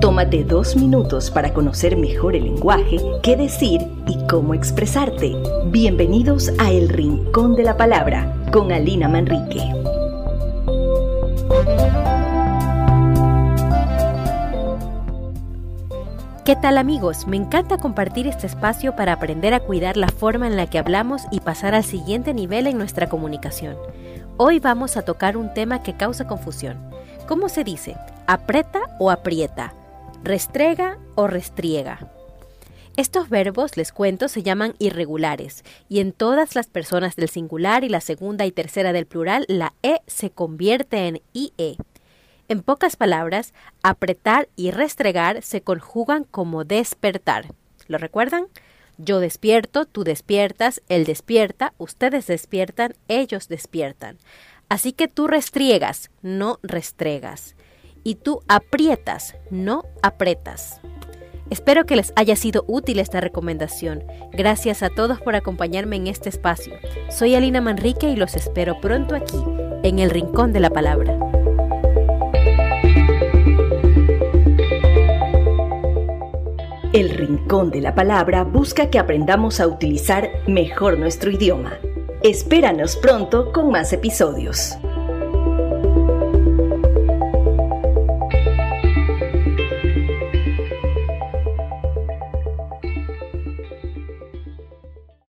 Tómate dos minutos para conocer mejor el lenguaje, qué decir y cómo expresarte. Bienvenidos a El Rincón de la Palabra con Alina Manrique. ¿Qué tal amigos? Me encanta compartir este espacio para aprender a cuidar la forma en la que hablamos y pasar al siguiente nivel en nuestra comunicación. Hoy vamos a tocar un tema que causa confusión. ¿Cómo se dice? ¿Aprieta o aprieta? ¿Restrega o restriega? Estos verbos, les cuento, se llaman irregulares y en todas las personas del singular y la segunda y tercera del plural la E se convierte en IE. En pocas palabras, apretar y restregar se conjugan como despertar. ¿Lo recuerdan? Yo despierto, tú despiertas, él despierta, ustedes despiertan, ellos despiertan. Así que tú restriegas, no restregas. Y tú aprietas, no apretas. Espero que les haya sido útil esta recomendación. Gracias a todos por acompañarme en este espacio. Soy Alina Manrique y los espero pronto aquí, en el Rincón de la Palabra. El Rincón de la Palabra busca que aprendamos a utilizar mejor nuestro idioma. Espéranos pronto con más episodios.